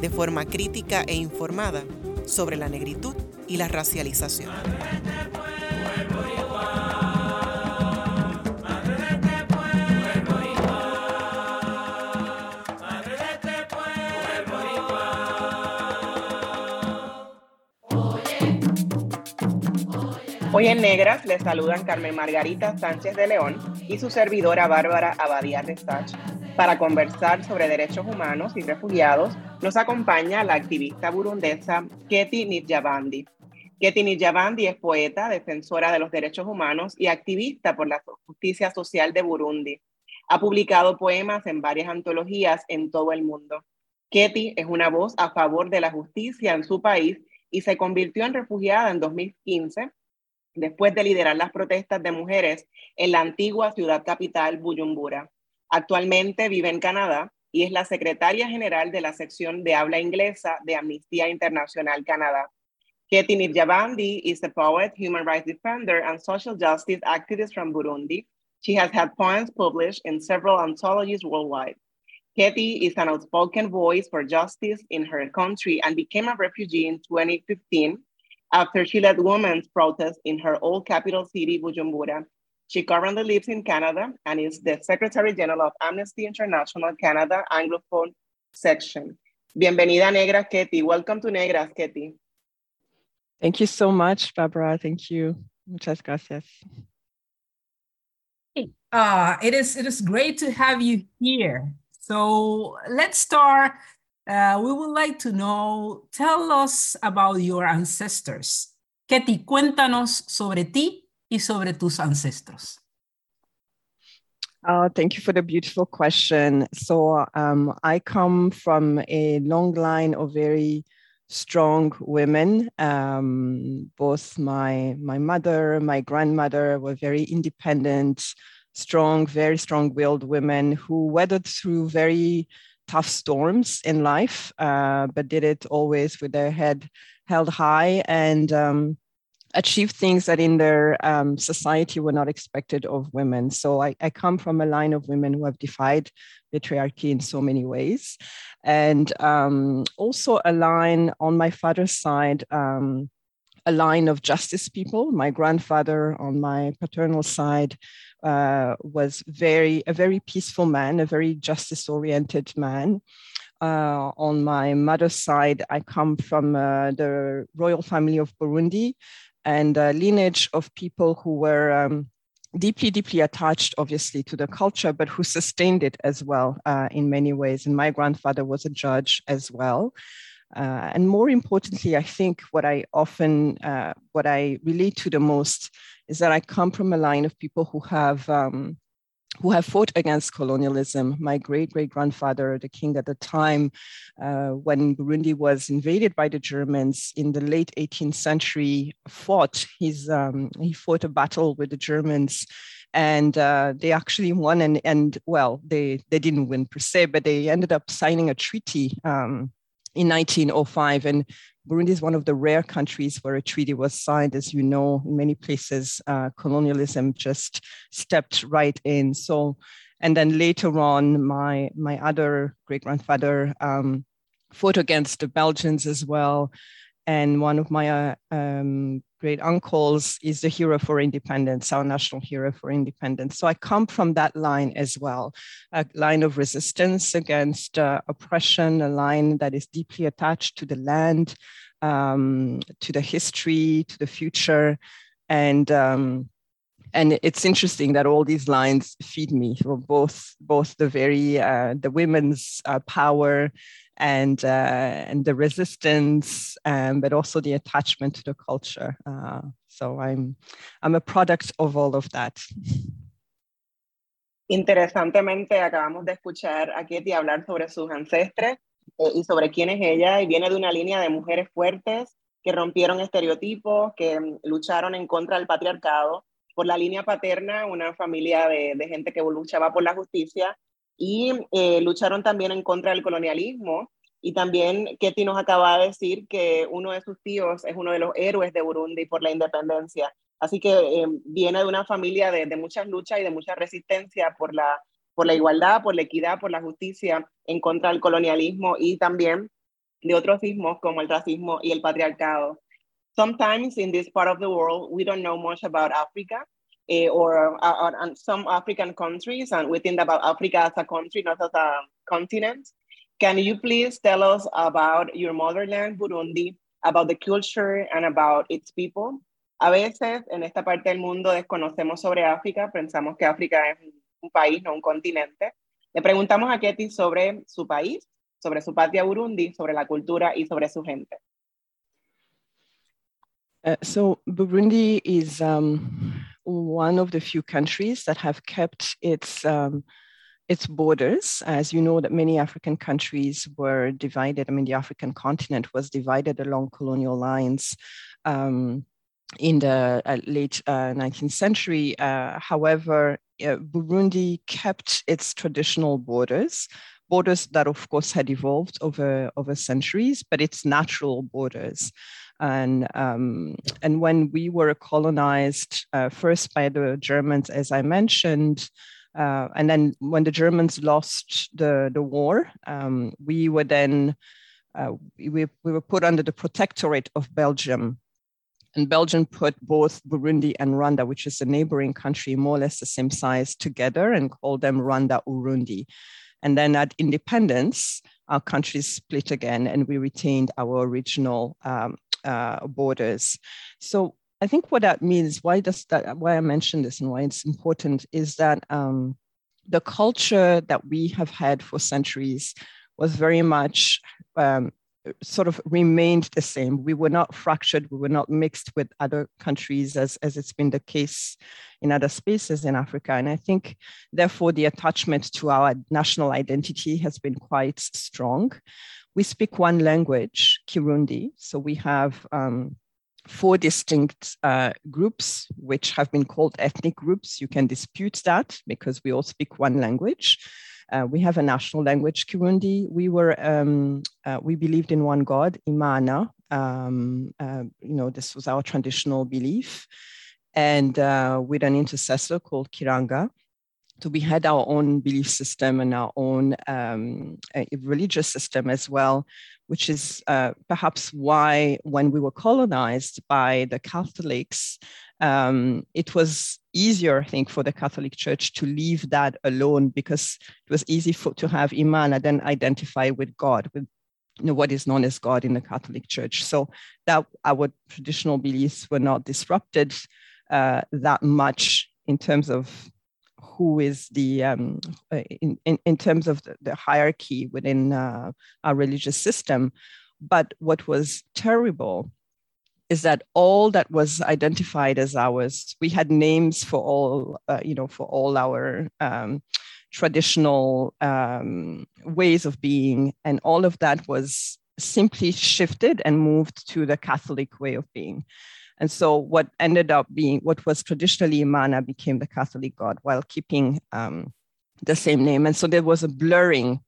de forma crítica e informada sobre la negritud y la racialización. Hoy en Negras les saludan Carmen Margarita Sánchez de León y su servidora Bárbara Abadía Restach para conversar sobre derechos humanos y refugiados nos acompaña la activista burundesa Keti Nijabandi. Keti Nijabandi es poeta, defensora de los derechos humanos y activista por la justicia social de Burundi. Ha publicado poemas en varias antologías en todo el mundo. Keti es una voz a favor de la justicia en su país y se convirtió en refugiada en 2015 después de liderar las protestas de mujeres en la antigua ciudad capital Bujumbura. Actualmente vive en Canadá y es la secretaria general de la sección de habla inglesa de Amnistía Internacional Canadá. Ketty Nivyabandi is a poet, human rights defender, and social justice activist from Burundi. She has had poems published in several anthologies worldwide. Ketty is an outspoken voice for justice in her country and became a refugee in 2015 after she led women's protests in her old capital city, Bujumbura, She currently lives in Canada and is the Secretary General of Amnesty International Canada Anglophone Section. Bienvenida, Negra Ketty. Welcome to Negras, Ketty. Thank you so much, Barbara. Thank you. Muchas gracias. Uh, it is it is great to have you here. So let's start. Uh, we would like to know. Tell us about your ancestors. Ketty, cuéntanos sobre ti y sobre tus ancestros? Uh, thank you for the beautiful question. So, um, I come from a long line of very strong women. Um, both my my mother, my grandmother were very independent, strong, very strong-willed women who weathered through very tough storms in life, uh, but did it always with their head held high and um, achieve things that in their um, society were not expected of women. So I, I, come from a line of women who have defied patriarchy in so many ways. And um, also a line on my father's side, um, a line of justice people. My grandfather on my paternal side uh, was very a very peaceful man, a very justice-oriented man. Uh, on my mother's side, I come from uh, the royal family of Burundi, and lineage of people who were um, deeply, deeply attached, obviously, to the culture, but who sustained it as well uh, in many ways. And my grandfather was a judge as well. Uh, and more importantly, I think what I often, uh, what I relate to the most is that I come from a line of people who have um, who have fought against colonialism. My great great grandfather, the king at the time, uh, when Burundi was invaded by the Germans in the late 18th century, fought. His, um, he fought a battle with the Germans. And uh, they actually won, and, and well, they, they didn't win per se, but they ended up signing a treaty um, in 1905. And Burundi is one of the rare countries where a treaty was signed. As you know, in many places, uh, colonialism just stepped right in. So, and then later on, my my other great grandfather um, fought against the Belgians as well. And one of my uh, um, great uncles is the hero for independence, our national hero for independence. So I come from that line as well, a line of resistance against uh, oppression, a line that is deeply attached to the land, um, to the history, to the future. And um, and it's interesting that all these lines feed me both both the very uh, the women's uh, power and uh, and the resistance, um, but also the attachment to the culture. Uh, so I'm I'm a product of all of that. Interesantemente, acabamos de escuchar a Ketty hablar sobre sus ancestres eh, y sobre quién es ella. Y viene de una línea de mujeres fuertes que rompieron estereotipos, que mm, lucharon en contra del patriarcado. Por la línea paterna, una familia de, de gente que luchaba por la justicia y eh, lucharon también en contra del colonialismo. Y también Ketty nos acaba de decir que uno de sus tíos es uno de los héroes de Burundi por la independencia. Así que eh, viene de una familia de, de, muchas luchas y de mucha resistencia por la, por la igualdad, por la equidad, por la justicia en contra del colonialismo y también de otros ismos como el racismo y el patriarcado. Sometimes in this part of the world, we don't know much about Africa uh, or, or, or, some African countries, and we think about Africa as a country, not as a continent. Can you please tell us about your motherland, Burundi, about the culture and about its people? A veces en esta parte del mundo desconocemos sobre África, pensamos que África es un país, no un continente. Le preguntamos a Ketty sobre su país, sobre su patria Burundi, sobre la cultura y sobre su gente. Uh, so Burundi is um, one of the few countries that have kept its um, its borders. As you know, that many African countries were divided. I mean, the African continent was divided along colonial lines. Um, in the uh, late uh, 19th century. Uh, however, uh, Burundi kept its traditional borders, borders that, of course, had evolved over, over centuries, but its natural borders. And, um, and when we were colonized uh, first by the Germans, as I mentioned, uh, and then when the Germans lost the, the war, um, we were then we, we were put under the protectorate of Belgium and Belgium put both Burundi and Rwanda, which is a neighboring country, more or less the same size, together and called them Rwanda Urundi. And then at independence, our countries split again and we retained our original um, uh, borders. So I think what that means, why does that, why I mentioned this and why it's important is that um, the culture that we have had for centuries was very much um, sort of remained the same. We were not fractured, we were not mixed with other countries as, as it's been the case in other spaces in Africa. And I think, therefore, the attachment to our national identity has been quite strong. We speak one language, Kirundi. So we have um, four distinct uh, groups, which have been called ethnic groups. You can dispute that because we all speak one language. Uh, we have a national language, Kirundi. We were um, uh, we believed in one God, Imana. Um, uh, you know, this was our traditional belief, and uh, with an intercessor called Kiranga. So we had our own belief system and our own um, religious system as well, which is uh, perhaps why when we were colonized by the Catholics, um, it was easier, I think, for the Catholic Church to leave that alone because it was easy for, to have Iman and then identify with God, with you know, what is known as God in the Catholic Church. So that our traditional beliefs were not disrupted uh, that much in terms of who is the um, uh, in, in, in terms of the, the hierarchy within uh, our religious system. But what was terrible is that all that was identified as ours, we had names for all, uh, you know, for all our um, traditional um, ways of being, and all of that was simply shifted and moved to the Catholic way of being. And so, what ended up being what was traditionally Imana became the Catholic God while keeping um, the same name. And so, there was a blurring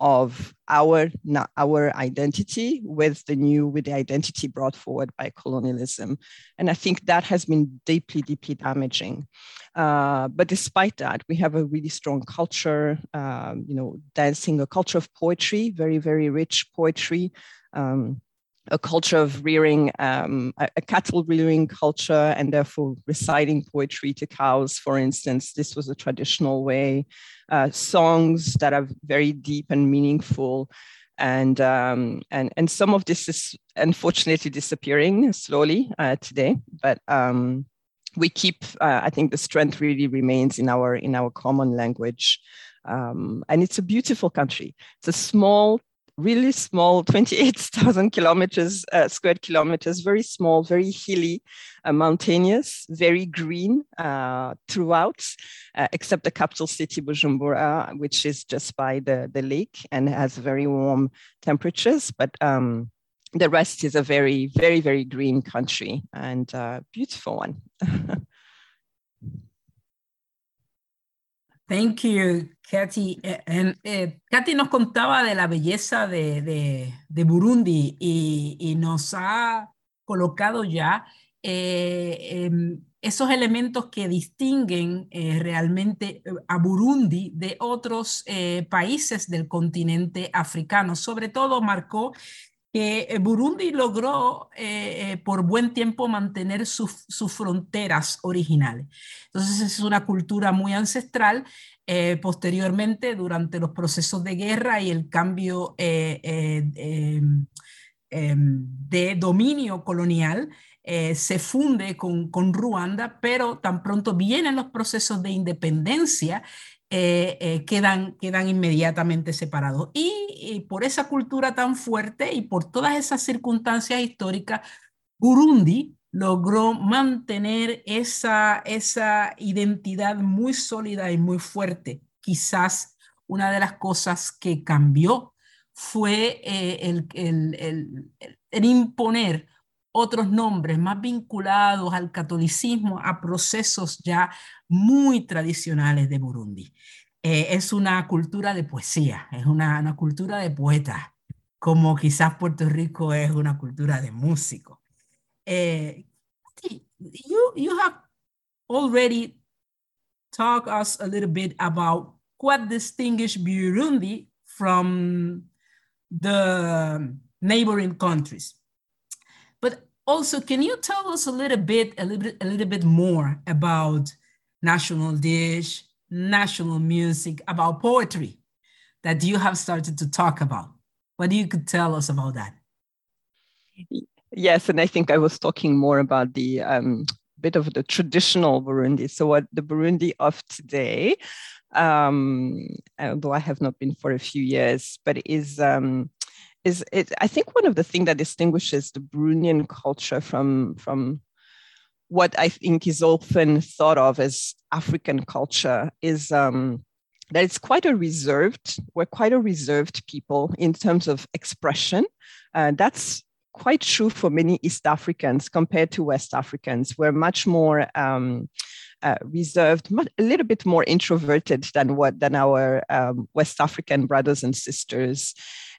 of our our identity with the new with the identity brought forward by colonialism. And i think that has been deeply deeply damaging. Uh, but despite that we have a really strong culture um, you know dancing a culture of poetry very very rich poetry. Um, a culture of rearing, um, a, cattle rearing culture, and therefore reciting poetry to cows, for instance. This was a traditional way. Uh, songs that are very deep and meaningful. And, um, and, and some of this is unfortunately disappearing slowly uh, today, but um, we keep, uh, I think the strength really remains in our, in our common language. Um, and it's a beautiful country. It's a small really small 28,000 kilometers, uh, square kilometers, very small, very hilly, uh, mountainous, very green uh, throughout, uh, except the capital city, Bujumbura, which is just by the, the lake and has very warm temperatures. But um, the rest is a very, very, very green country and uh, beautiful one. Thank you, Katy. And, eh, Katy nos contaba de la belleza de, de, Burundi y, nos ha colocado ya eh, esos elementos que distinguen eh, realmente a Burundi de otros países del continente africano. Sobre todo marcó que eh, Burundi logró eh, eh, por buen tiempo mantener sus, fronteras originales. Entonces es una cultura muy ancestral. posteriormente, durante los procesos de guerra y el cambio em, em, de dominio colonial, se funde con, con, Ruanda, pero tan pronto vienen los procesos de independencia, eh, eh, quedan, quedan inmediatamente separados. Y, por esa cultura tan fuerte y por todas esas circunstancias históricas, Burundi logró mantener esa, esa identidad muy sólida y muy fuerte. Quizás una de las cosas que cambió fue eh, el, el, el imponer otros nombres más vinculados al catolicismo, a procesos ya muy tradicionales de Burundi. Eh, es una cultura de poesía, es una, una cultura de poetas, como quizás Puerto Rico es una cultura de músicos. Eh, you, you have already talked us a little bit about what distinguishes Burundi from the neighboring countries. But also, can you tell us a little bit, a little a little bit more about national dish, national music, about poetry that you have started to talk about? What do you could tell us about that? Yes, and I think I was talking more about the um, bit of the traditional Burundi. So, what the Burundi of today, um, although I have not been for a few years, but is um, is it, I think one of the things that distinguishes the Burundian culture from from what I think is often thought of as African culture is um, that it's quite a reserved, we're quite a reserved people in terms of expression. Uh, that's quite true for many East Africans compared to West Africans. We're much more um, uh, reserved, a little bit more introverted than what than our um, West African brothers and sisters.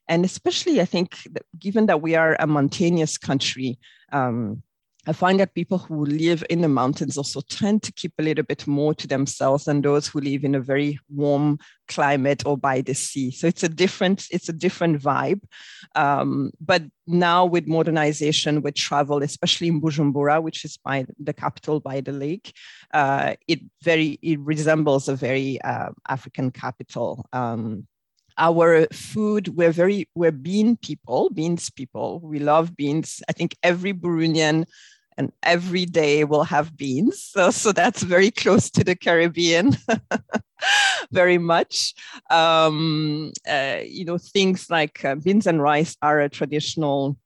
And especially, I think, that given that we are a mountainous country, um, I find that people who live in the mountains also tend to keep a little bit more to themselves than those who live in a very warm climate or by the sea. So it's a different, it's a different vibe. Um, but now with modernization, with travel, especially in Bujumbura, which is by the capital by the lake, uh, it very it resembles a very uh, African capital. Um, our food we're very we're bean people beans people. We love beans. I think every burundian and every day will have beans. So, so that's very close to the caribbean very much. Um, uh, you know things like uh, beans and rice are a traditional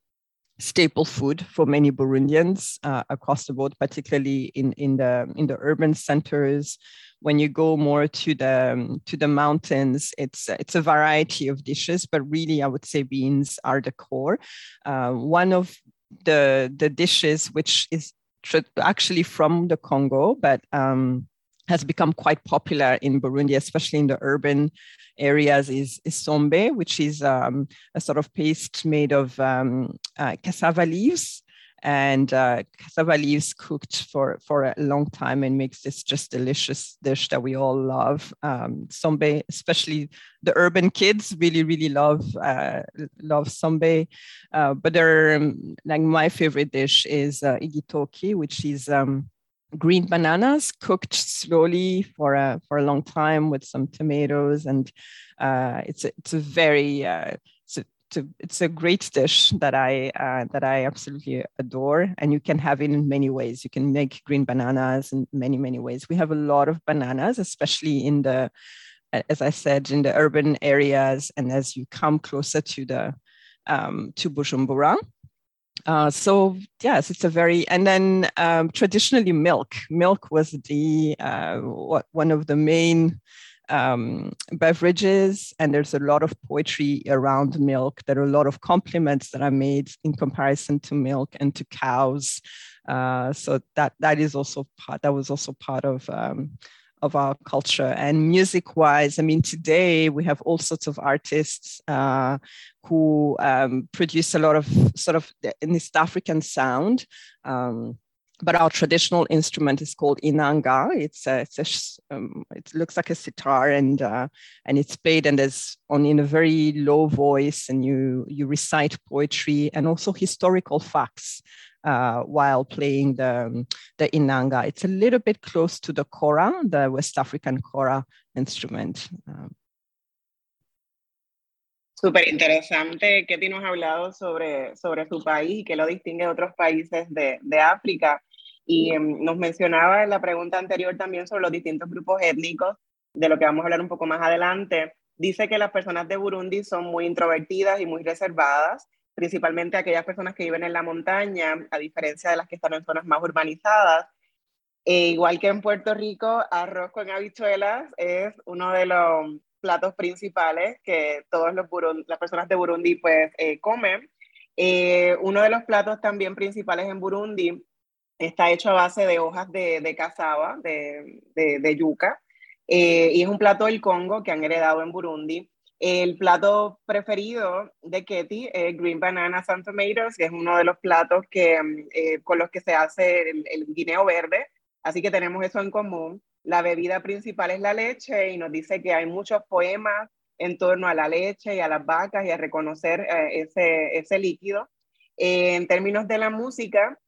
staple food for many burundians uh, across the board particularly in, in the in the urban centers when you go more to the um, to the mountains, it's it's a variety of dishes, but really I would say beans are the core. Uh, one of the the dishes which is actually from the Congo, but um, has become quite popular in Burundi, especially in the urban areas, is, is sombe, which is um, a sort of paste made of um, uh, cassava leaves and uh, cassava leaves cooked for, for a long time and makes this just delicious dish that we all love. Um, sombe, especially the urban kids, really, really love uh, love sombe. Uh, but they're, um, like my favorite dish is uh, igitoki, which is um, green bananas cooked slowly for a for a long time with some tomatoes, and uh, it's a, it's a very uh, it's a, great dish that I uh, that I absolutely adore, and you can have it in many ways. You can make green bananas in many many ways. We have a lot of bananas, especially in the as I said, in the urban areas, and as you come closer to the um, to Bujumbura. Uh, so yes, it's a very and then um, traditionally milk. Milk was the uh, what, one of the main um, beverages, and there's a lot of poetry around milk. There are a lot of compliments that are made in comparison to milk and to cows. Uh, so that that is also part. That was also part of. Um, of our culture and music wise i mean today we have all sorts of artists uh, who um, produce a lot of sort of in East African sound um, but our traditional instrument is called inanga. It's a, it's a um, it looks like a sitar and uh, and it's played and there's on in a very low voice and you you recite poetry and also historical facts uh, while playing the um, the inanga. It's a little bit close to the kora, the West African kora instrument. Um, Súper interesante que nos ha hablado sobre, sobre su país y que lo distingue de otros países de, de África. Y em, nos mencionaba en la pregunta anterior también sobre los distintos grupos étnicos, de lo que vamos a hablar un poco más adelante. Dice que las personas de Burundi son muy introvertidas y muy reservadas, principalmente aquellas personas que viven en la montaña, a diferencia de las que están en zonas más urbanizadas. E igual que en Puerto Rico, arroz con habichuelas es uno de los platos principales que todas las personas de Burundi pues eh, comen. Eh, uno de los platos también principales en Burundi está hecho a base de hojas de, de cazaba, de, de, yuca, eh, y es un plato del Congo que han heredado en Burundi. El plato preferido de Ketty es Green Banana and Tomatoes, que es uno de los platos que, con los que se hace el, el guineo verde, así que tenemos eso en común. La bebida principal es la leche y nos dice que hay muchos poemas en torno a la leche y a las vacas y a reconocer eh, ese, ese, líquido. Eh, en términos de la música,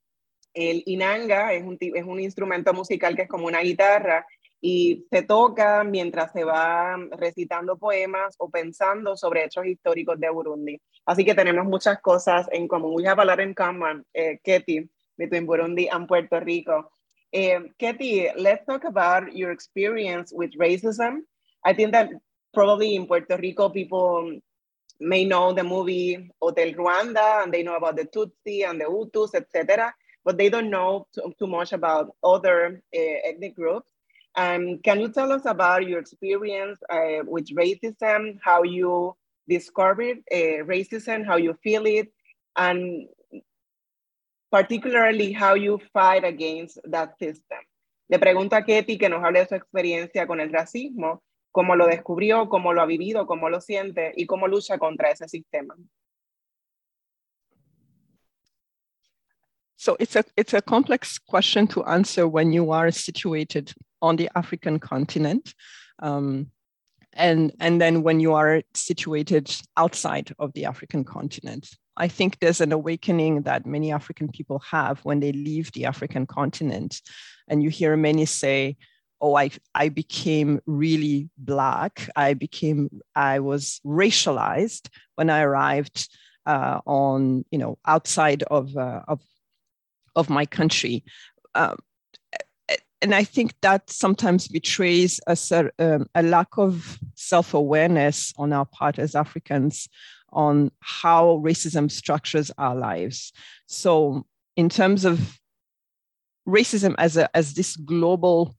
el inanga es un, es un instrumento musical que es como una guitarra y se toca mientras se va recitando poemas o pensando sobre hechos históricos de Burundi. Así que tenemos muchas cosas en común. We have a lot in common, eh, Ketty, between Burundi and Puerto Rico. Um, Katie, let's talk about your experience with racism. I think that probably in Puerto Rico, people may know the movie Hotel Rwanda and they know about the Tutsi and the Hutus, etc., but they don't know too, too much about other uh, ethnic groups. Um, can you tell us about your experience uh, with racism, how you discovered uh, racism, how you feel it, and particularly how you fight against that system. Le pregunto a Ketty que nos hable de su experiencia con el racismo, cómo lo descubrió, cómo lo ha vivido, cómo lo siente y cómo lucha contra ese sistema. So it's a it's a complex question to answer when you are situated on the African continent. Um, and, and then when you are situated outside of the African continent. I think there's an awakening that many African people have when they leave the African continent. And you hear many say, oh, I, I became really Black. I became, I was racialized when I arrived uh, on, you know, outside of, uh, of, of my country. Um, and I think that sometimes betrays a, um, a lack of self awareness on our part as Africans on how racism structures our lives. So, in terms of racism as, a, as this global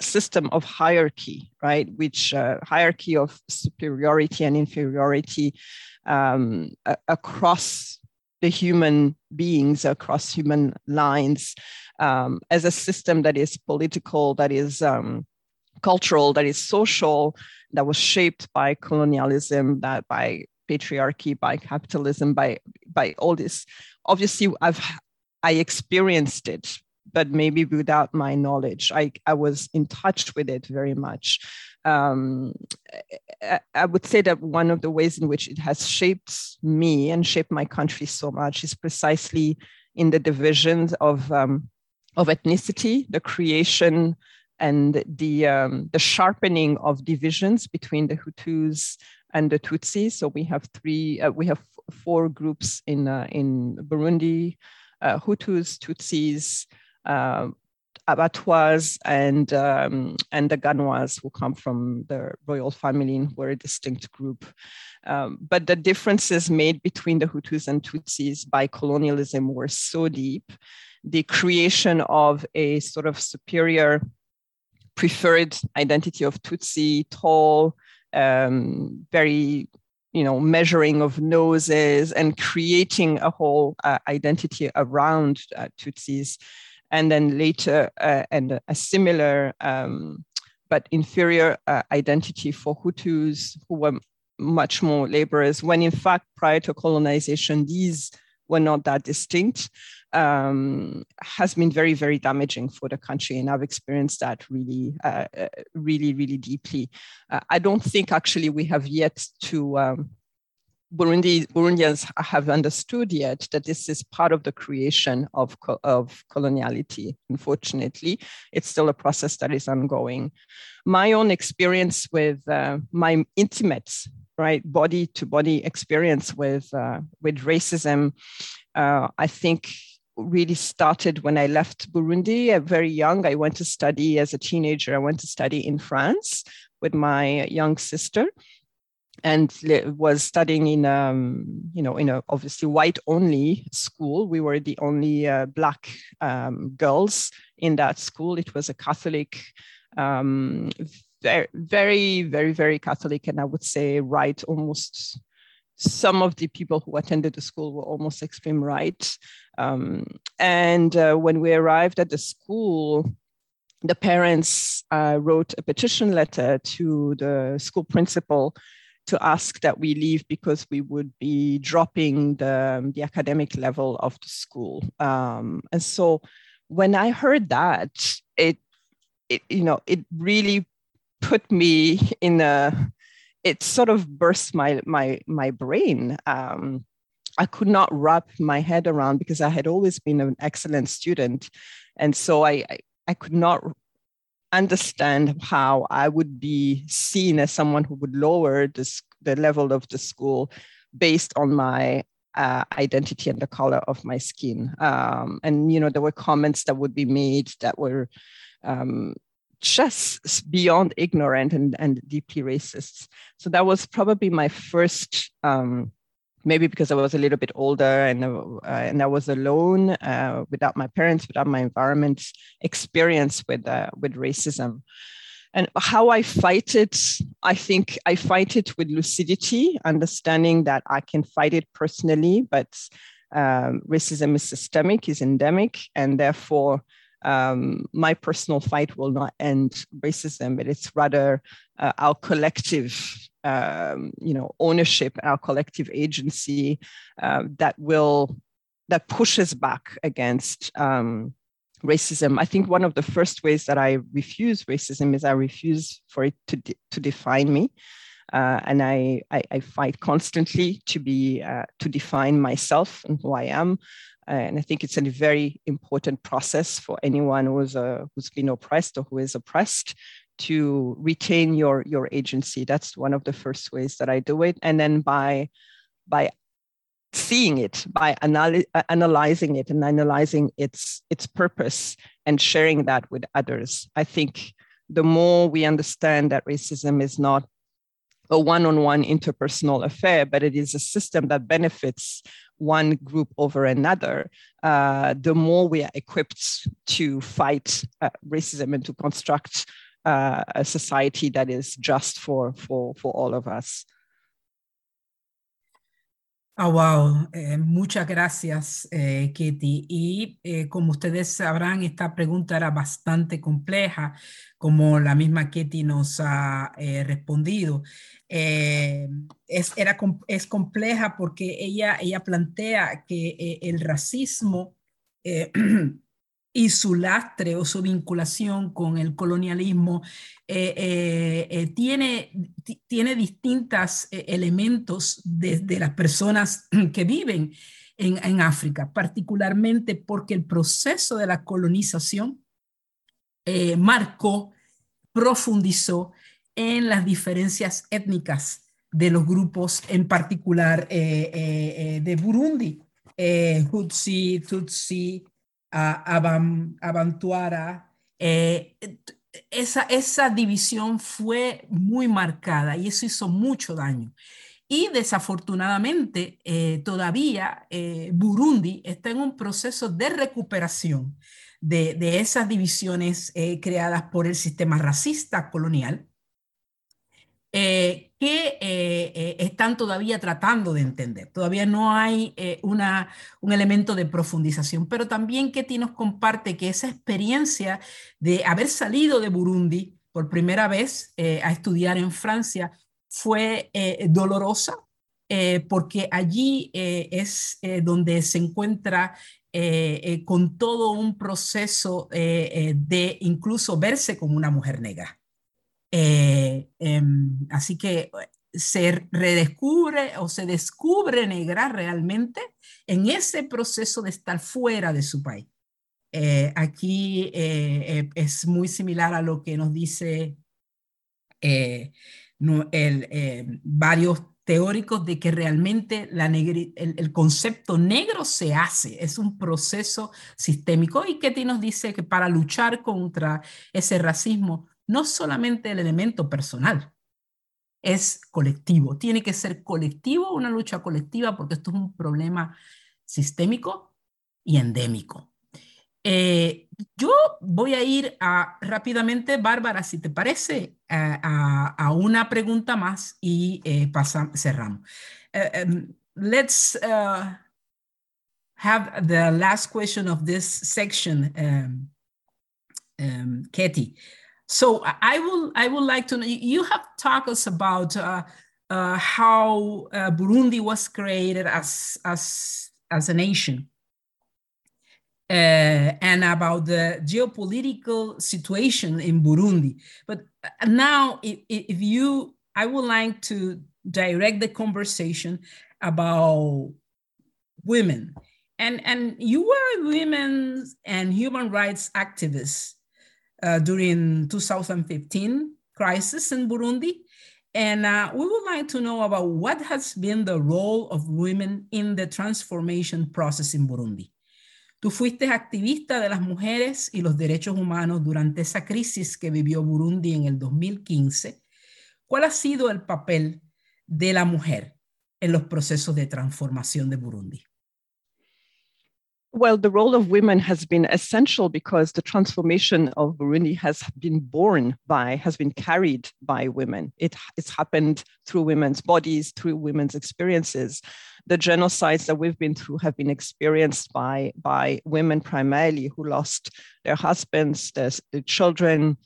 system of hierarchy, right, which uh, hierarchy of superiority and inferiority um, across the human beings, across human lines, um, as a system that is political, that is um, cultural, that is social, that was shaped by colonialism, that by patriarchy, by capitalism, by by all this. Obviously, I've I experienced it, but maybe without my knowledge. I, I was in touch with it very much. Um, I, would say that one of the ways in which it has shaped me and shaped my country so much is precisely in the divisions of um, of ethnicity, the creation and the um, the sharpening of divisions between the Hutus and the Tutsis. So we have three, uh, we have four groups in uh, in Burundi: uh, Hutus, Tutsis, uh, Abatwa and um, and the Ganwa who come from the royal family are a distinct group. Um, but the differences made between the Hutus and Tutsis by colonialism were so deep. The creation of a sort of superior preferred identity of Tutsi, tall, um, very you know measuring of noses and creating a whole uh, identity around uh, Tutsis and then later uh, and a similar um, but inferior uh, identity for Hutus who were much more laborers, when in fact, prior to colonization, these were not that distinct, um, has been very, very damaging for the country. And I've experienced that really, uh, uh really, really deeply. Uh, I don't think actually we have yet to um, Burundi, Burundians have understood yet that this is part of the creation of, of coloniality. Unfortunately, it's still a process that is ongoing. My own experience with uh, my intimate, right, body to body experience with, uh, with racism, uh, I think really started when I left Burundi. very young, I went to study as a teenager. I went to study in France with my young sister and was studying in um, you know in a obviously white only school. We were the only uh, black um, girls in that school. It was a catholic um, very very very catholic and i would say right almost some of the people who attended the school were almost extreme right. Um, and uh, when we arrived at the school the parents uh, wrote a petition letter to the school principal to ask that we leave because we would be dropping the, the academic level of the school. Um, and so when I heard that, it, it, you know, it really put me in a, it sort of burst my, my, my brain. Um, I could not wrap my head around because I had always been an excellent student. And so I, I, I could not understand how I would be seen as someone who would lower this, the level of the school based on my uh, identity and the color of my skin. Um, and you know, there were comments that would be made that were um, just beyond ignorant and, and deeply racist. So that was probably my first um, maybe because I was a little bit older and uh, and I was alone uh, without my parents, without my environment, experience with uh, with racism. And how I fight it, I think I fight it with lucidity, understanding that I can fight it personally, but um, racism is systemic, is endemic, and therefore um, my personal fight will not end racism, but it's rather uh, our collective um, you know ownership our collective agency uh, that will that pushes back against um, racism i think one of the first ways that i refuse racism is i refuse for it to, de- to define me uh, and I, I, I, fight constantly to be uh, to define myself and who I am. and I think it's a very important process for anyone who's uh, who's been oppressed or who is oppressed to retain your your agency. That's one of the first ways that i do it. And then by by seeing it by anal- analyzing it and analyzing its its purpose and sharing that with others i think the more we understand that racism is not a one-on-one interpersonal affair but it is a system that benefits one group over another, uh, the more we are equipped to fight uh, racism and to construct uh, a society that is just for, for, for all of us. Oh, wow, eh, muchas gracias, eh. Y eh, como ustedes sabrán, esta pregunta era bastante compleja, como la misma Katie nos ha eh, respondido. Eh, es, era, es compleja porque ella, ella plantea que eh, el racismo y su lastre o su vinculación con el colonialismo eh, eh, eh, tiene, tiene distintos elementos desde las personas que viven en, en, África, particularmente porque el proceso de la colonización marcó, profundizó en las diferencias étnicas de los grupos, en particular de Burundi, Hutsi, Tutsi, Abantuara Eh, esa, esa división fue muy marcada y eso hizo mucho daño. Y desafortunadamente, eh, todavía eh, Burundi está en un proceso de recuperación de, de esas divisiones creadas por el sistema racista colonial eh, que eh, eh, están todavía tratando de entender. Todavía no hay una, un elemento de profundización, pero también Ketty nos comparte que esa experiencia de haber salido de Burundi por primera vez a estudiar en Francia fue dolorosa, porque allí es donde se encuentra con todo un proceso de incluso verse como una mujer negra. Eh, em, así que eh, se redescubre o se descubre negra realmente en ese proceso de estar fuera de su país. Eh, aquí es muy similar a lo que nos dice varios teóricos de que realmente el, el, concepto negro se hace, es un proceso sistémico y Ketty nos dice que para luchar contra ese racismo no solamente el elemento personal, es colectivo. Tiene que ser colectivo, una lucha colectiva, porque esto es un problema sistémico y endémico. Eh, yo voy a ir a, rápidamente, Bárbara, si te parece, a, una pregunta más y eh, cerramos. Uh, um, let's uh, have the last question of this section, um, Katie. So I will I would like to know. You have talked us about uh, uh, how uh, Burundi was created as as as a nation, uh, and about the geopolitical situation in Burundi. But now, if, if you, I would like to direct the conversation about women, and and you were women and human rights activists uh, during 2015 crisis in Burundi. And uh, we would like to know about what has been the role of women in the transformation process in Burundi. Tú fuiste activista de las mujeres y los derechos humanos durante esa crisis que vivió Burundi en el 2015. ¿Cuál ha sido el papel de la mujer en los procesos de transformación de Burundi? Well, the role of women has been essential because the transformation of Burundi has been born by, has been carried by women. It, it's happened through women's bodies, through women's experiences. The genocides that we've been through have been experienced by, by women primarily who lost their husbands, their, their children,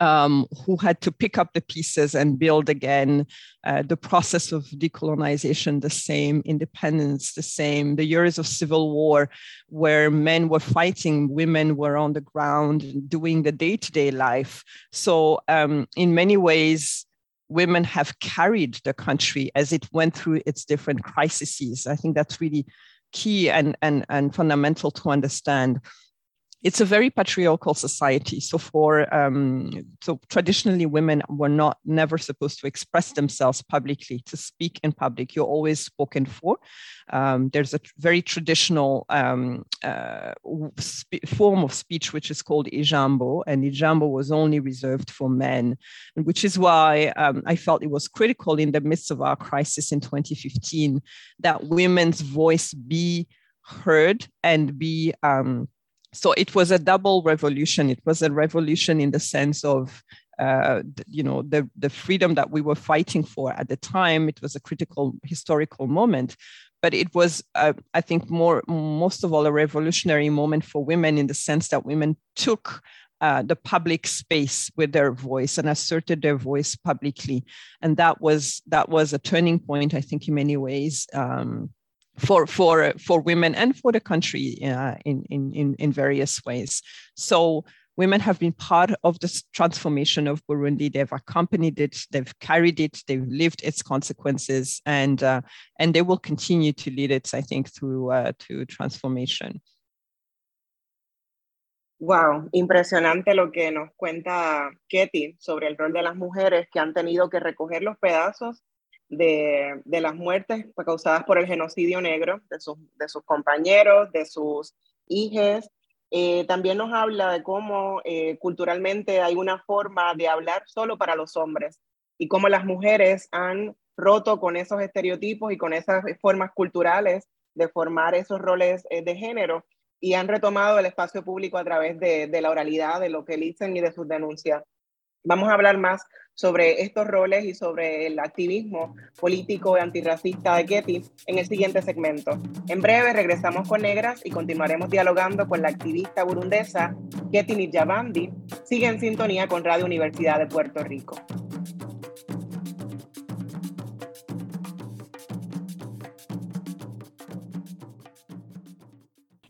um, who had to pick up the pieces and build again. Uh, the process of decolonization, the same, independence, the same, the years of civil war, where men were fighting, women were on the ground doing the day to day life. So, um, in many ways, women have carried the country as it went through its different crises. I think that's really key and, and, and fundamental to understand it's a very patriarchal society. So for um, so traditionally, women were not never supposed to express themselves publicly, to speak in public. You're always spoken for. Um, there's a very traditional um, uh, sp- form of speech which is called ijambo, and ijambo was only reserved for men, which is why um, I felt it was critical in the midst of our crisis in 2015 that women's voice be heard and be um, so it was a double revolution. It was a revolution in the sense of uh, you know the the freedom that we were fighting for at the time. It was a critical historical moment, but it was uh, I think more most of all a revolutionary moment for women in the sense that women took uh, the public space with their voice and asserted their voice publicly, and that was that was a turning point. I think in many ways. Um, for for for women and for the country uh, in, in in various ways. So women have been part of this transformation of Burundi. They've accompanied it, they've carried it, they've lived its consequences, and uh, and they will continue to lead it. I think through uh, to transformation. Wow, impresionante lo que nos cuenta Ketty sobre el rol de las mujeres que han tenido que recoger los pedazos de, de, las muertes causadas por el genocidio negro de sus, de sus compañeros, de sus hijos, Eh, también nos habla de cómo eh, culturalmente hay una forma de hablar solo para los hombres y cómo las mujeres han roto con esos estereotipos y con esas formas culturales de formar esos roles eh, de género y han retomado el espacio público a través de, de la oralidad, de lo que dicen y de sus denuncias. Vamos a hablar más sobre estos roles y sobre el activismo político y antirracista de Ketty en el siguiente segmento. En breve regresamos con Negras y continuaremos dialogando con la activista burundesa Ketty Nijabandi. Sigue en sintonía con Radio Universidad de Puerto Rico.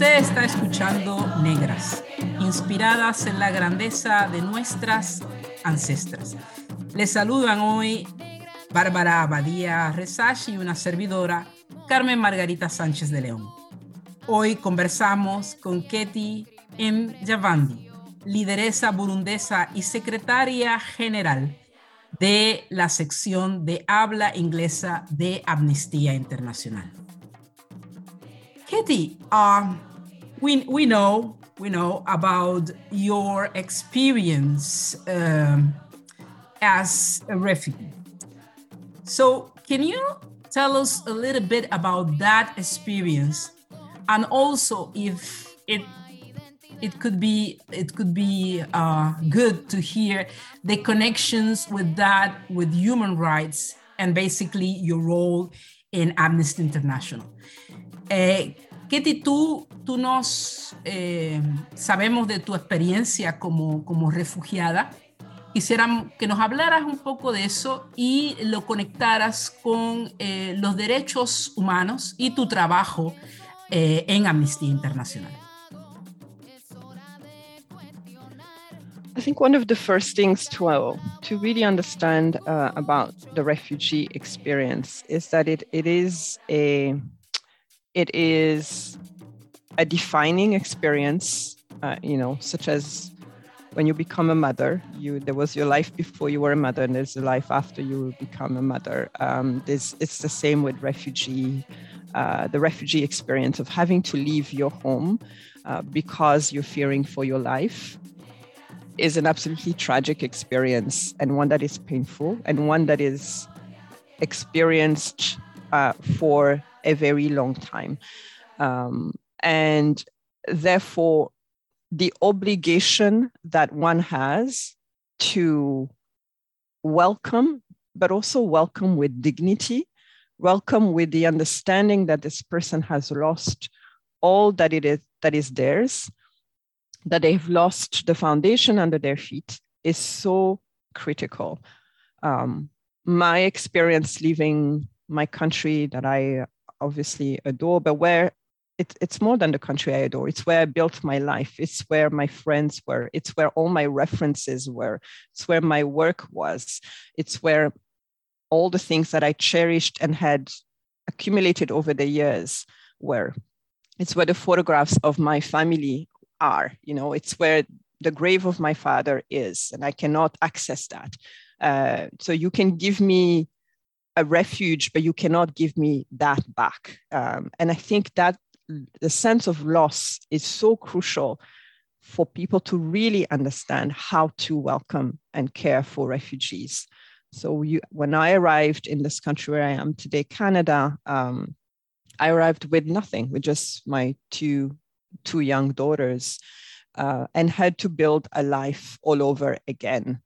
Usted está escuchando Negras, inspiradas en la grandeza de nuestras ancestras. Les saludan hoy Bárbara Abadía Resach y una servidora, Carmen Margarita Sánchez de León. Hoy conversamos con Ketty M. Javandi, lideresa burundesa y secretaria general de la sección de habla inglesa de Amnistía Internacional. Ketty, uh, we, we know we know about your experience um, as a refugee. So, can you tell us a little bit about that experience and also if it it could be it could be uh, good to hear the connections with that with human rights and basically your role in Amnesty International. Eh, Ketty, tú, tú nos eh, sabemos de tu experiencia como, como refugiada. Quisiera que nos hablaras un poco de eso y lo conectaras con eh, los derechos humanos y tu trabajo eh, en Amnistía Internacional. I think one of the first things to, uh, to really understand uh, about the refugee experience is that it, it is a it is a defining experience, uh, you know, such as when you become a mother. You there was your life before you were a mother, and there's a life after you become a mother. Um, this it's the same with refugee, uh, the refugee experience of having to leave your home uh, because you're fearing for your life is an absolutely tragic experience and one that is painful and one that is experienced uh, for a very long time. Um, and therefore, the obligation that one has to welcome, but also welcome with dignity, welcome with the understanding that this person has lost all that it is that is theirs, that they've lost the foundation under their feet is so critical. Um, my experience leaving my country that I obviously adore, but where it, it's more than the country I adore. It's where I built my life. It's where my friends were. It's where all my references were. It's where my work was. It's where all the things that I cherished and had accumulated over the years were. It's where the photographs of my family are. You know, it's where the grave of my father is, and I cannot access that. Uh, so you can give me a refuge, but you cannot give me that back. Um, and I think that the sense of loss is so crucial for people to really understand how to welcome and care for refugees. So you, when I arrived in this country where I am today, Canada, um, I arrived with nothing, with just my two two young daughters, uh, and had to build a life all over again.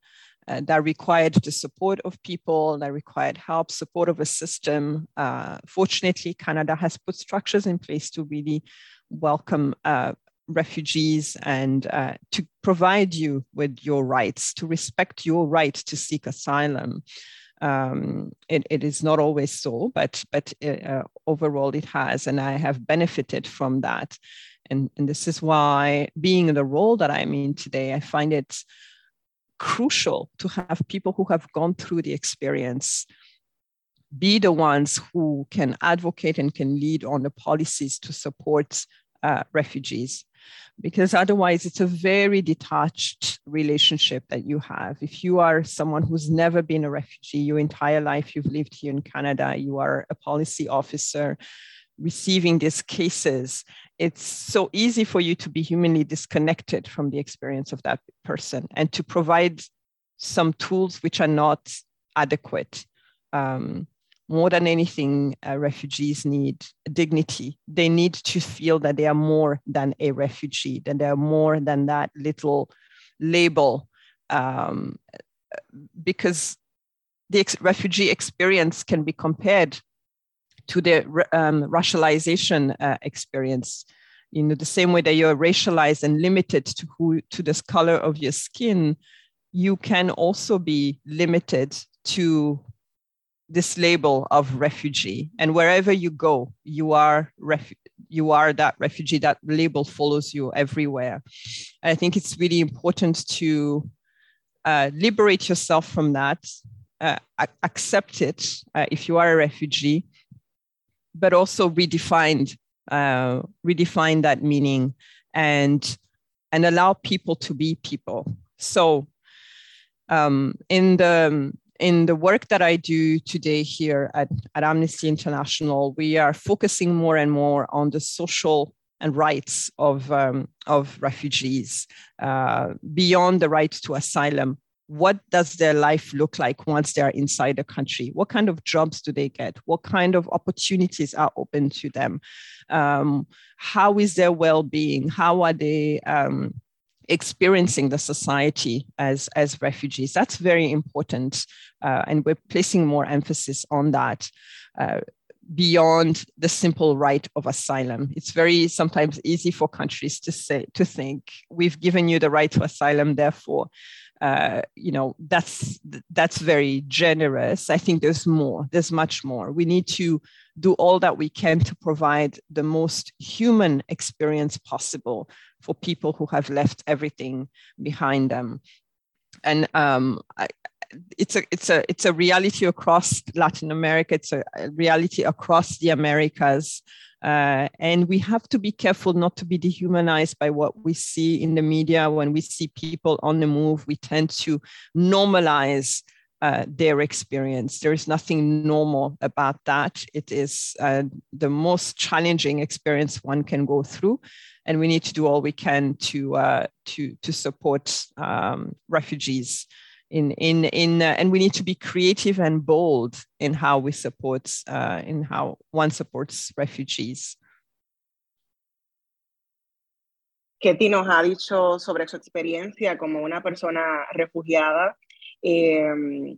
Uh, that required the support of people, that required help, support of a system. Uh, fortunately, Canada has put structures in place to really welcome uh, refugees and uh, to provide you with your rights, to respect your right to seek asylum. Um, it, it is not always so, but but uh, overall it has, and I have benefited from that. And, and this is why, being in the role that I'm in today, I find it crucial to have people who have gone through the experience be the ones who can advocate and can lead on the policies to support uh, refugees. Because otherwise it's a very detached relationship that you have. If you are someone who's never been a refugee your entire life you've lived here in canada you are a policy officer receiving these cases it's so easy for you to be humanly disconnected from the experience of that person and to provide some tools which are not adequate um, more than anything, uh, refugees need dignity. They need to feel that they are more than a refugee, that they are more than that little label. Um, because the ex- refugee experience can be compared to the um, racialization uh, experience. You know, the same way that you're racialized and limited to who to the color of your skin, you can also be limited to this label of refugee and wherever you go you are you are that refugee that label follows you everywhere and i think it's really important to uh, liberate yourself from that uh, accept it uh, if you are a refugee but also redefine uh, redefine that meaning and and allow people to be people so um, in the in the work that I do today here at, at Amnesty International, we are focusing more and more on the social and rights of, um, of refugees uh, beyond the right to asylum. What does their life look like once they are inside the country? What kind of jobs do they get? What kind of opportunities are open to them? Um, how is their well being? How are they? Um, experiencing the society as as refugees that's very important uh, and we're placing more emphasis on that uh, beyond the simple right of asylum it's very sometimes easy for countries to say to think we've given you the right to asylum therefore uh, you know that's that's very generous i think there's more there's much more we need to do all that we can to provide the most human experience possible for people who have left everything behind them. And um, I, it's a it's a it's a reality across Latin America. It's a reality across the Americas. Uh, and we have to be careful not to be dehumanized by what we see in the media. When we see people on the move, we tend to normalize uh, their experience. There is nothing normal about that. It is uh, the most challenging experience one can go through and we need to do all we can to uh, to to support um, refugees in in in uh, and we need to be creative and bold in how we support uh, in how one supports refugees. Ketty nos ha dicho sobre su experiencia como una persona refugiada eh,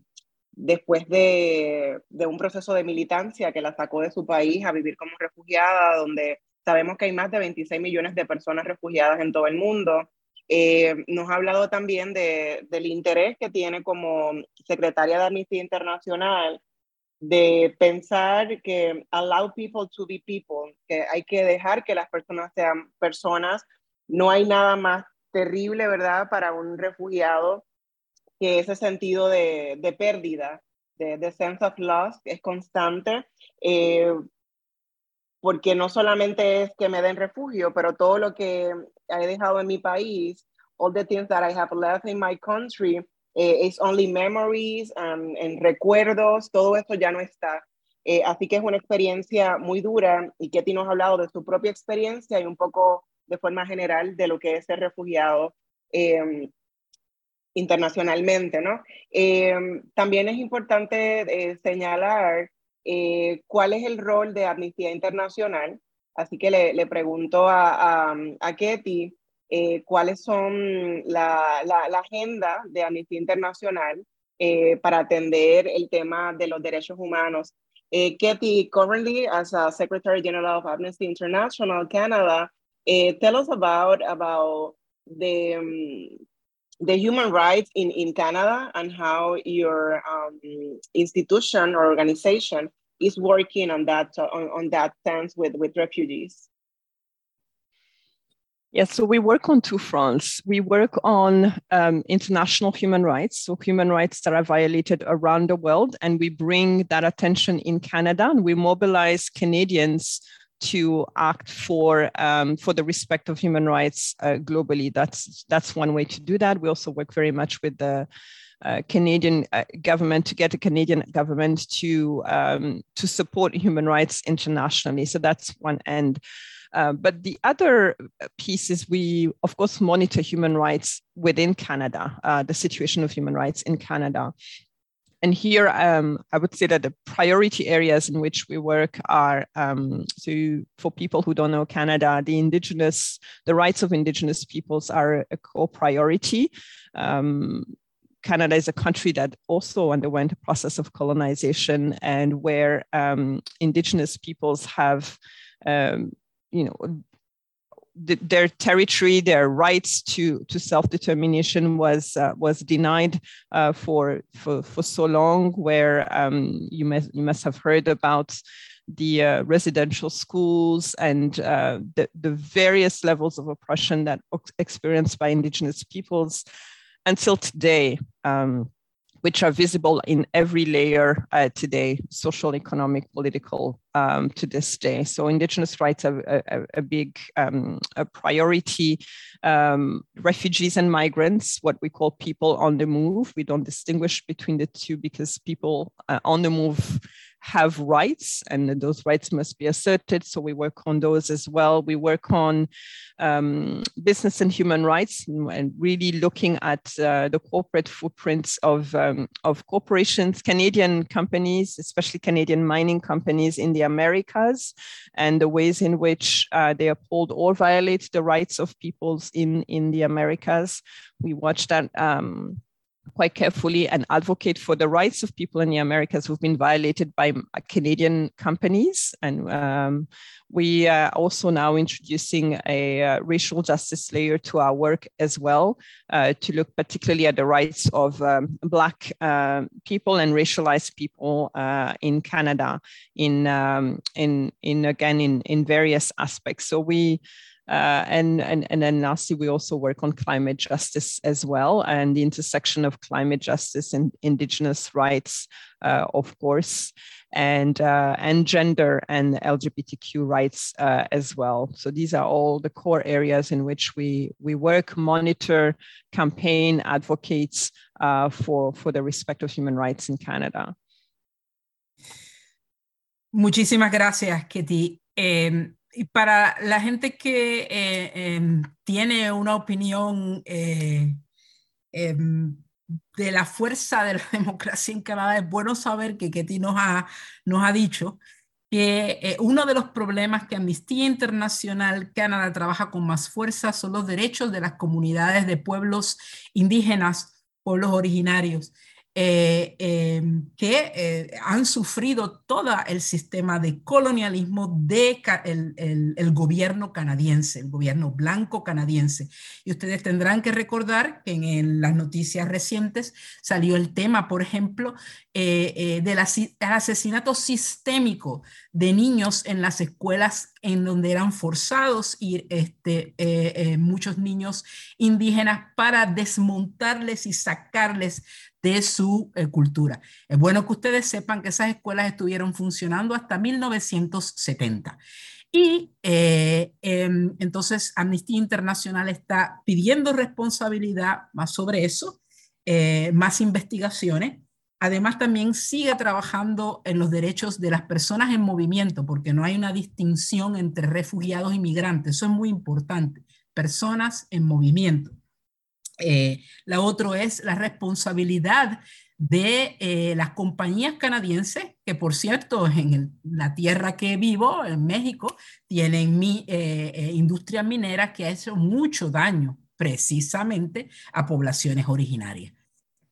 después de, de, un proceso de militancia que la sacó de su país a vivir como refugiada, donde Sabemos que hay más de 26 millones de personas refugiadas en todo el mundo. Eh, nos ha hablado también de, del interés que tiene como secretaria de Amnistía Internacional de pensar que allow people to be people, que hay que dejar que las personas sean personas. No hay nada más terrible, ¿verdad?, para un refugiado que ese sentido de, de pérdida, de, de, sense of loss, es constante. Eh, porque no solamente es que me den refugio, pero todo lo que he dejado en mi país, all the things that I have left in my country, eh, is only memories and, and, recuerdos, todo esto ya no está. Eh, así que es una experiencia muy dura y Ketty nos ha hablado de su propia experiencia y un poco de forma general de lo que es ser refugiado eh, internacionalmente, ¿no? Em, también es importante eh, señalar eh, cuál es el rol de Amnistía Internacional. Así que le, pregunto a, a, a Ketty eh, cuáles son la, la, agenda de Amnistía Internacional eh, para atender el tema de los derechos humanos. Eh, Ketty, currently as a Secretary General of Amnesty International Canada, tell us about about the um, the human rights in, in Canada and how your um, institution or organization is working on that on, on that sense with, with refugees. Yes, so we work on two fronts. We work on um, international human rights, so human rights that are violated around the world, and we bring that attention in Canada, and we mobilize Canadians to act for um, for the respect of human rights uh, globally. That's that's one way to do that. We also work very much with the uh, Canadian uh, government to get the Canadian government to um, to support human rights internationally. So that's one end. Uh, but the other piece is we, of course, monitor human rights within Canada, uh, the situation of human rights in Canada. And here, um, I would say that the priority areas in which we work are um, so for people who don't know Canada, the indigenous, the rights of indigenous peoples are a core priority. Um, Canada is a country that also underwent a process of colonization and where um, indigenous peoples have, um, you know, their territory, their rights to, to self-determination was uh, was denied uh, for, for for so long. Where um, you must you must have heard about the uh, residential schools and uh, the, the various levels of oppression that experienced by indigenous peoples until today. Um, which are visible in every layer uh, today, social, economic, political, um, to this day. So Indigenous rights are a, a, big um, a priority. Um, refugees and migrants, what we call people on the move. We don't distinguish between the two because people uh, on the move have rights and those rights must be asserted. So we work on those as well. We work on um, business and human rights and really looking at uh, the corporate footprints of, um, of corporations, Canadian companies, especially Canadian mining companies in the Americas, and the ways in which uh, they uphold or violate the rights of peoples in, in the Americas. We watch that um, quite carefully and advocate for the rights of people in the Americas who've been violated by Canadian companies. And um, we are also now introducing a uh, racial justice layer to our work as well, uh, to look particularly at the rights of um, Black uh, people and racialized people uh, in Canada, in, um, in, in again, in, in various aspects. So we uh, and, and, and then lastly, we also work on climate justice as well and the intersection of climate justice and indigenous rights, uh, of course, and, uh, and gender and LGBTQ rights uh, as well. So these are all the core areas in which we, we work, monitor, campaign, advocates uh, for, for the respect of human rights in Canada. Muchísimas gracias. Eh, y para la gente que eh, em, tiene una opinión eh, em, de la fuerza de la democracia en Canadá, es bueno saber que Ketty nos ha, nos ha dicho que eh, uno de los problemas que Amnistía Internacional Canadá trabaja con más fuerza son los derechos de las comunidades de pueblos indígenas, pueblos originarios. Eh, em, que eh, han sufrido todo el sistema de colonialismo del de el, gobierno canadiense, el gobierno blanco canadiense. Y ustedes tendrán que recordar que en, las noticias recientes salió el tema, por ejemplo, eh, del asesinato sistémico de niños en las escuelas en donde eran forzados este, muchos niños indígenas para desmontarles y sacarles de su eh, cultura. Es bueno que ustedes sepan que esas escuelas estuvieron funcionando hasta 1970. Y eh, em, entonces Amnistía Internacional está pidiendo responsabilidad más sobre eso, eh, más investigaciones. Además, también sigue trabajando en los derechos de las personas en movimiento, porque no hay una distinción entre refugiados y migrantes. Eso es muy importante. Personas en movimiento. Eh, la otra es la responsabilidad de eh, las compañías canadienses, que por cierto, en la tierra que vivo, en México, tienen mi, eh, industria minera que ha hecho mucho daño precisamente a poblaciones originarias.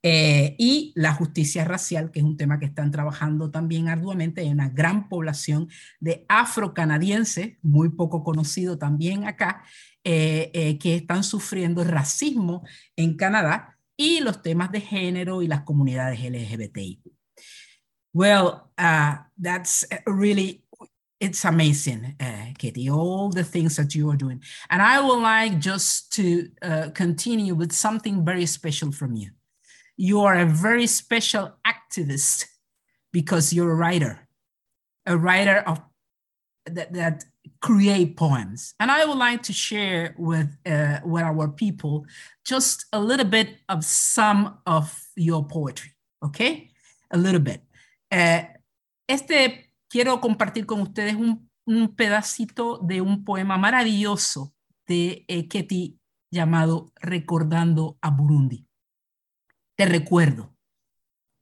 eh, y la justicia racial, que es un tema que están trabajando también arduamente. Hay una gran población de afrocanadienses, muy poco conocido también acá, eh, eh, que están sufriendo racismo en Canadá y los temas de género y las comunidades LGBTI. Well, uh, that's really it's amazing, uh, Katie, all the things that you are doing. And I would like just to uh, continue with something very special from you you are a very special activist because you're a writer, a writer of that, that create poems. And I would like to share with, uh, with our people just a little bit of some of your poetry, okay? A little bit. Uh, este, quiero compartir con ustedes un, un, pedacito de un poema maravilloso de eh, Ketty llamado Recordando a Burundi. Te recuerdo.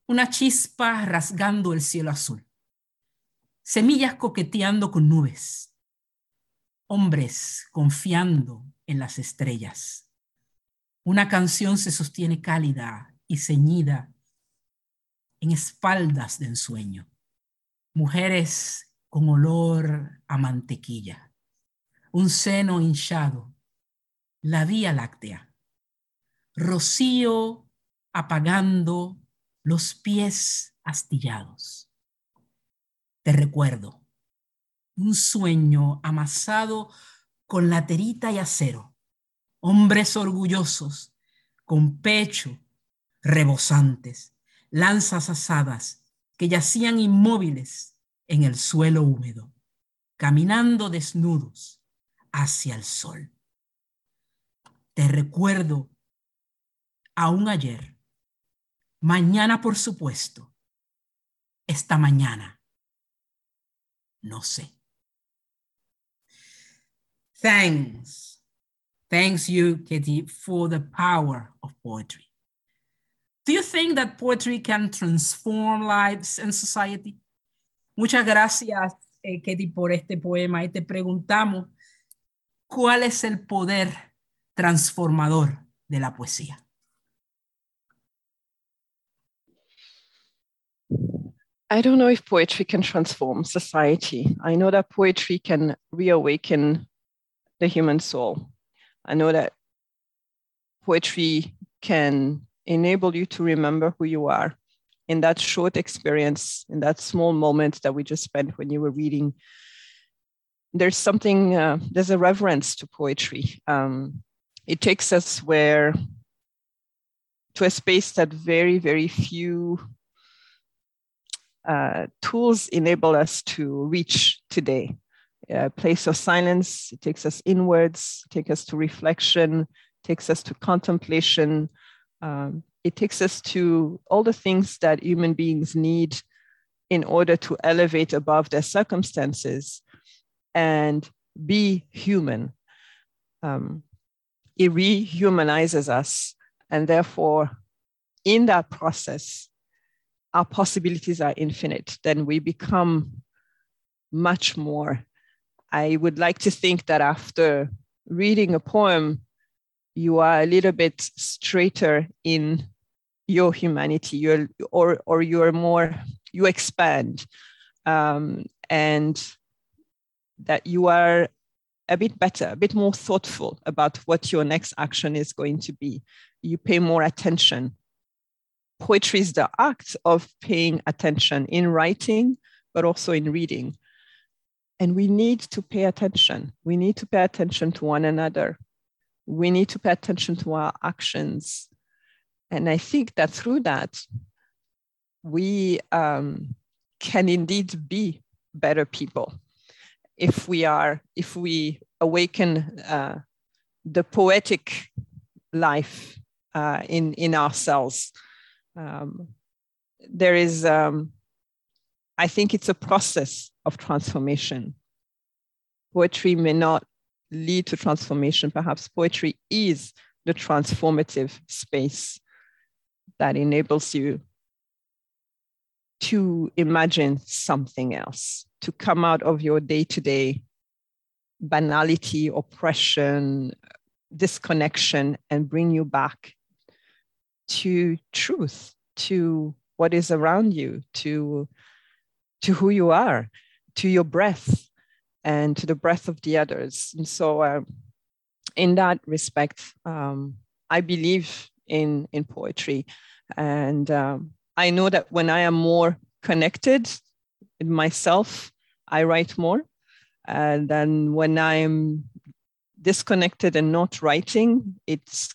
Una chispa rasgando el cielo azul. Semillas coqueteando con nubes. Hombres confiando en las estrellas. Una canción se sostiene cálida y ceñida en espaldas de ensueño. Mujeres con olor a mantequilla. Un seno hinchado. La Vía Láctea. Rocío apagando los pies astillados. Te recuerdo, un sueño amasado con laterita y acero, hombres orgullosos, con pecho rebosantes, lanzas asadas que yacían inmóviles en el suelo húmedo, caminando desnudos hacia el sol. Te recuerdo aún ayer Mañana, por supuesto. Esta mañana. No sé. Thanks. Thanks you, Katie, for the power of poetry. Do you think that poetry can transform lives and society? Muchas gracias, eh, Katie, por este poema y te preguntamos, ¿cuál es el poder transformador de la poesía? I don't know if poetry can transform society. I know that poetry can reawaken the human soul. I know that poetry can enable you to remember who you are in that short experience, in that small moment that we just spent when you were reading. There's something, uh, there's a reverence to poetry. Um, it takes us where, to a space that very, very few uh, tools enable us to reach today. A place of silence, it takes us inwards, takes us to reflection, takes us to contemplation. Um, it takes us to all the things that human beings need in order to elevate above their circumstances and be human. Um, it rehumanizes us, and therefore, in that process, our possibilities are infinite, then we become much more. I would like to think that after reading a poem, you are a little bit straighter in your humanity, you're, or, or you're more, you expand, um, and that you are a bit better, a bit more thoughtful about what your next action is going to be. You pay more attention poetry is the act of paying attention in writing, but also in reading. And we need to pay attention. We need to pay attention to one another. We need to pay attention to our actions. And I think that through that, we um, can indeed be better people if we are, if we awaken uh, the poetic life uh, in, in ourselves um, there is, um, I think it's a process of transformation. Poetry may not lead to transformation. Perhaps poetry is the transformative space that enables you to imagine something else, to come out of your day to day banality, oppression, disconnection, and bring you back to truth, to what is around you, to, to who you are, to your breath, and to the breath of the others. And so, uh, in that respect, um, I believe in, in poetry. And um, I know that when I am more connected with myself, I write more. And then when I'm disconnected and not writing, it's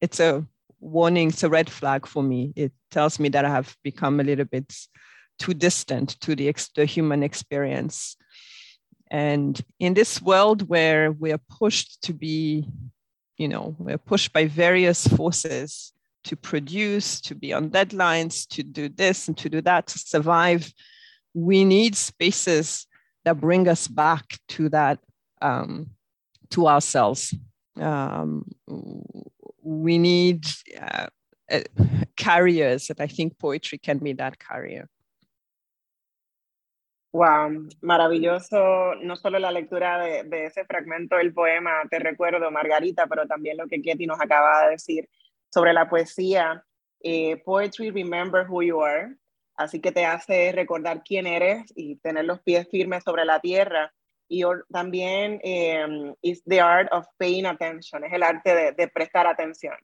it's a warning, it's a red flag for me. It tells me that I have become a little bit too distant to the, the human experience. And in this world where we are pushed to be, you know, we're pushed by various forces to produce, to be on deadlines, to do this and to do that, to survive, we need spaces that bring us back to that, um, to ourselves. Um, we need uh, uh, carriers, and I think poetry can be that carrier. Wow, maravilloso, no solo la lectura de, ese fragmento del poema, te recuerdo, Margarita, pero también lo que Ketty nos acaba de decir sobre la poesía. Eh, poetry, remember who you are, así que te hace recordar quién eres y tener los pies firmes sobre la tierra. Y también eh, is the art of paying attention, es el arte de, de prestar atención.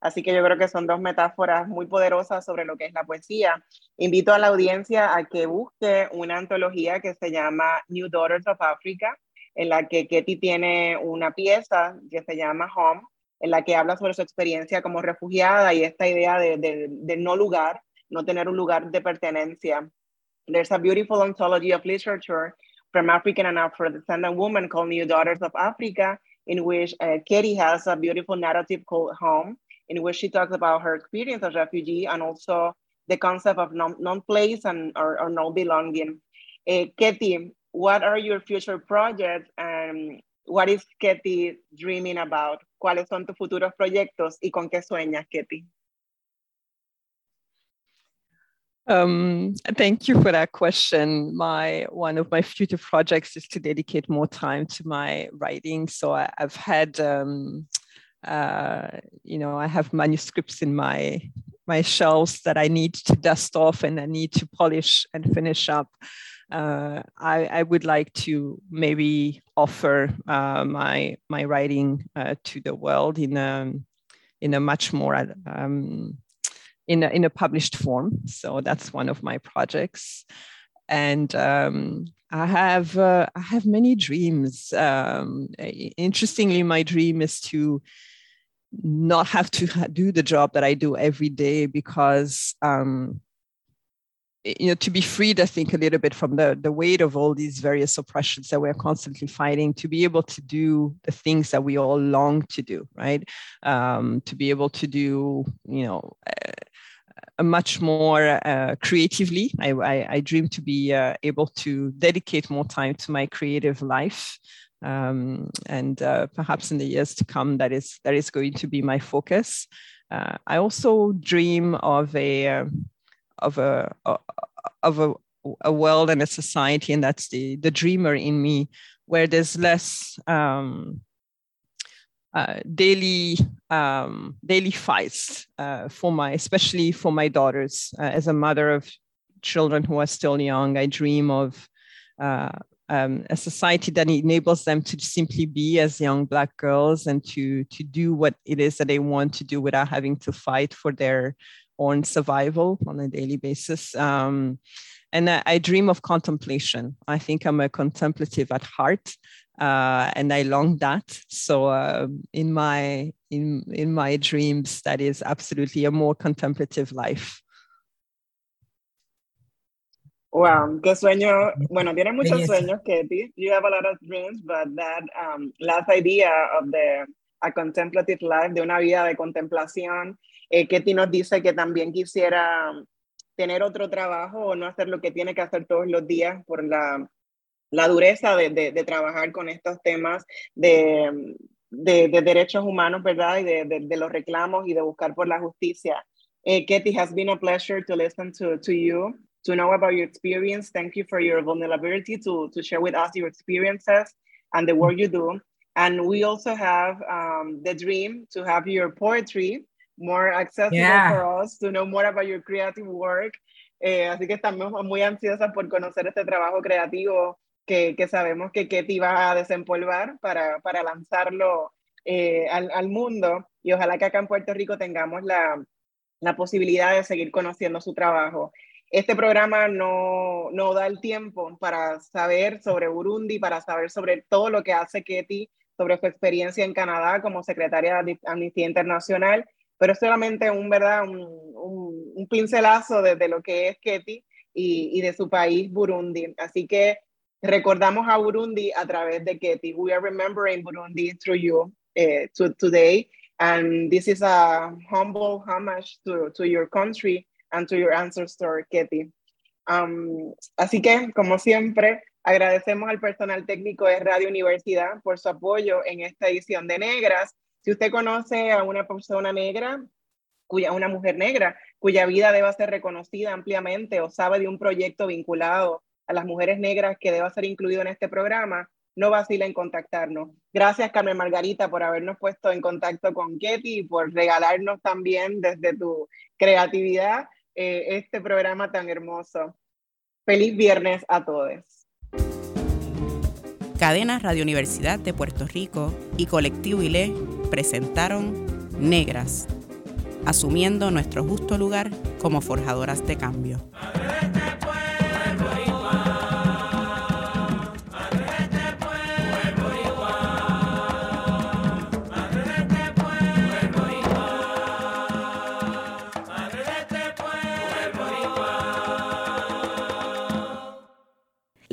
Así que yo creo que son dos metáforas muy poderosas sobre lo que es la poesía. Invito a la audiencia a que busque una antología que se llama New Daughters of Africa, en la que Ketty tiene una pieza que se llama Home, en la que habla sobre su experiencia como refugiada y esta idea de, no lugar, no tener un lugar de pertenencia. There's a beautiful anthology of literature from African and Afro-descendant women called New Daughters of Africa, in which uh, Katie has a beautiful narrative called Home, in which she talks about her experience as refugee and also the concept of non-place and or, or no belonging. Uh, Katie, what are your future projects and what is Katie dreaming about? ¿Cuáles son tus futuros proyectos y con qué sueñas, Katie? Um, thank you for that question. My one of my future projects is to dedicate more time to my writing. So I, have had um, uh, you know, I have manuscripts in my my shelves that I need to dust off and I need to polish and finish up. Uh, I, I, would like to maybe offer uh, my my writing uh, to the world in a in a much more um, in a, in a published form. So that's one of my projects, and um, I have uh, I have many dreams. Um, interestingly, my dream is to not have to do the job that I do every day because um, you know to be freed i think a little bit from the the weight of all these various oppressions that we're constantly fighting to be able to do the things that we all long to do right um, to be able to do you know uh, much more uh, creatively I, I, I, dream to be uh, able to dedicate more time to my creative life um, and uh, perhaps in the years to come, that is that is going to be my focus. Uh, I also dream of a uh, of a of a, a world and a society, and that's the the dreamer in me, where there's less um, uh, daily um, daily fights uh, for my, especially for my daughters. Uh, as a mother of children who are still young, I dream of uh, um, a society that enables them to simply be as young black girls and to to do what it is that they want to do without having to fight for their own survival on a daily basis. Um, and I, I, dream of contemplation. I think i'm a contemplative at heart uh, and i long that so uh, in my in in my dreams that is absolutely a more contemplative life Wow, qué sueño. Bueno, tiene muchos sueños, Katie. You have a lot of dreams, but that um, last idea of the a contemplative life, de una vida de contemplación, eh, Katie nos dice que también quisiera tener otro trabajo o no hacer lo que tiene que hacer todos los días por la, la dureza de, de, de, trabajar con estos temas de, de, derechos humanos, ¿verdad? Y de, los reclamos y de buscar por la justicia. Eh, Katie, has been a pleasure to listen to, to you. to know about your experience. Thank you for your vulnerability to, to share with us your experiences and the work you do. And we also have um, the dream to have your poetry more accessible Yeah. for us to know more about your creative work. Eh, así que estamos muy ansiosas por conocer este trabajo creativo que, que sabemos que Ketty va a desempolvar para, para lanzarlo eh, al, al mundo y ojalá que acá en Puerto Rico tengamos la, la posibilidad de seguir conociendo su trabajo. Este programa no, no da el tiempo para saber sobre Burundi, para saber sobre todo lo que hace Ketty, sobre su experiencia en Canadá como secretaria de Amnistía Internacional, pero es solamente un, ¿verdad? un, un, pincelazo de, lo que es Ketty y, y, de su país, Burundi. Así que recordamos a Burundi a través de Ketty. We are remembering Burundi through you uh, to, today. And this is a humble homage to, to your country and to your ancestor, Ketty. Um, así que, como siempre, agradecemos al personal técnico de Radio Universidad por su apoyo en esta edición de Negras. Si usted conoce a una persona negra, cuya, una mujer negra, cuya vida deba ser reconocida ampliamente o sabe de un proyecto vinculado a las mujeres negras que deba ser incluido en este programa, no vacila en contactarnos. Gracias, Carmen Margarita, por habernos puesto en contacto con Ketty y por regalarnos también desde tu creatividad eh, este programa tan hermoso. Feliz viernes a todos. Cadena Radio Universidad de Puerto Rico y Colectivo ILE presentaron Negras, asumiendo nuestro justo lugar como forjadoras de cambio.